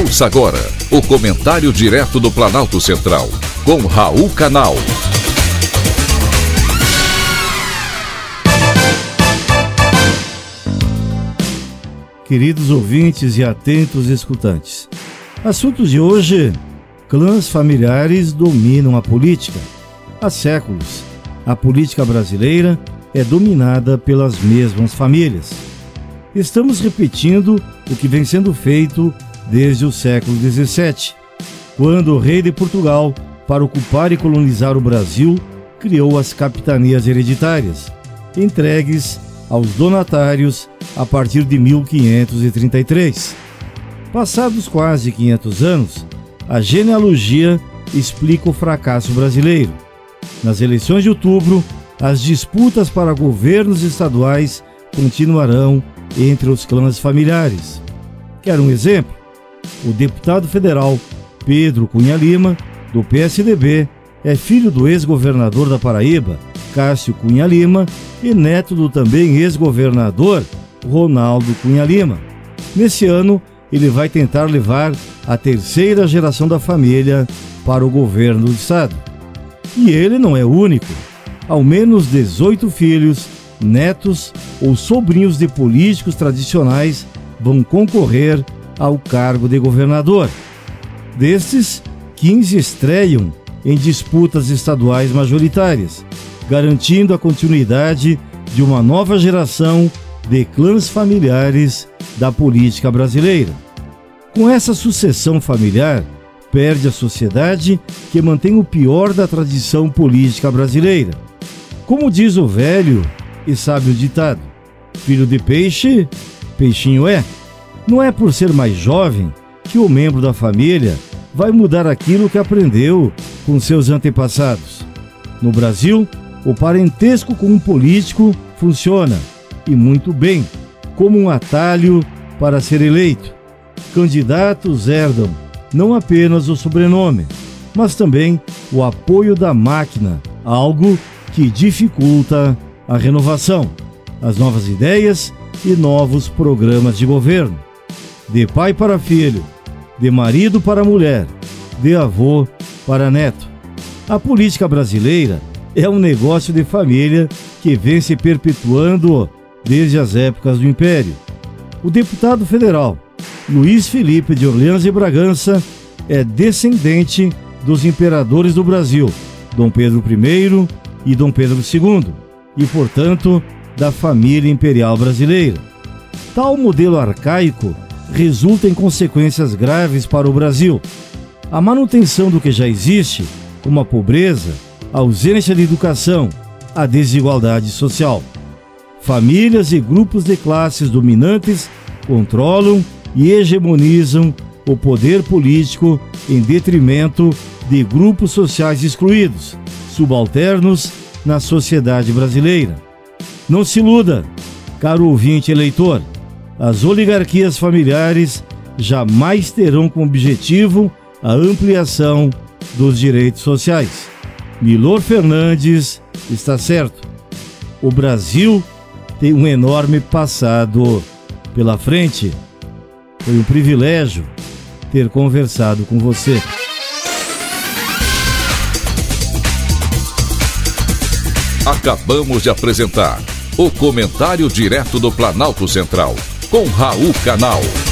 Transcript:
Ouça agora o comentário direto do Planalto Central, com Raul Canal. Queridos ouvintes e atentos escutantes, assunto de hoje: clãs familiares dominam a política. Há séculos, a política brasileira é dominada pelas mesmas famílias. Estamos repetindo o que vem sendo feito desde o século XVII, quando o rei de Portugal, para ocupar e colonizar o Brasil, criou as capitanias hereditárias, entregues aos donatários a partir de 1533. Passados quase 500 anos, a genealogia explica o fracasso brasileiro. Nas eleições de outubro, as disputas para governos estaduais continuarão entre os clãs familiares. Quer um exemplo? O deputado federal Pedro Cunha Lima, do PSDB, é filho do ex-governador da Paraíba, Cássio Cunha Lima, e neto do também ex-governador Ronaldo Cunha Lima. Nesse ano, ele vai tentar levar a terceira geração da família para o governo do estado. E ele não é o único. Ao menos 18 filhos, netos ou sobrinhos de políticos tradicionais vão concorrer ao cargo de governador. Destes, 15 estreiam em disputas estaduais majoritárias, garantindo a continuidade de uma nova geração de clãs familiares da política brasileira. Com essa sucessão familiar, perde a sociedade que mantém o pior da tradição política brasileira. Como diz o velho e sábio ditado: filho de peixe, peixinho é. Não é por ser mais jovem que o membro da família vai mudar aquilo que aprendeu com seus antepassados. No Brasil, o parentesco com um político funciona, e muito bem, como um atalho para ser eleito. Candidatos herdam não apenas o sobrenome, mas também o apoio da máquina, algo que dificulta a renovação, as novas ideias e novos programas de governo. De pai para filho, de marido para mulher, de avô para neto. A política brasileira é um negócio de família que vem se perpetuando desde as épocas do Império. O deputado federal Luiz Felipe de Orleans e Bragança é descendente dos imperadores do Brasil, Dom Pedro I e Dom Pedro II, e, portanto, da família imperial brasileira. Tal modelo arcaico resulta em consequências graves para o Brasil. A manutenção do que já existe, como a pobreza, a ausência de educação, a desigualdade social. Famílias e grupos de classes dominantes controlam e hegemonizam o poder político em detrimento de grupos sociais excluídos, subalternos na sociedade brasileira. Não se iluda, caro ouvinte eleitor, as oligarquias familiares jamais terão como objetivo a ampliação dos direitos sociais. Milor Fernandes está certo. O Brasil tem um enorme passado pela frente. Foi um privilégio ter conversado com você. Acabamos de apresentar o Comentário Direto do Planalto Central, com Raul Canal.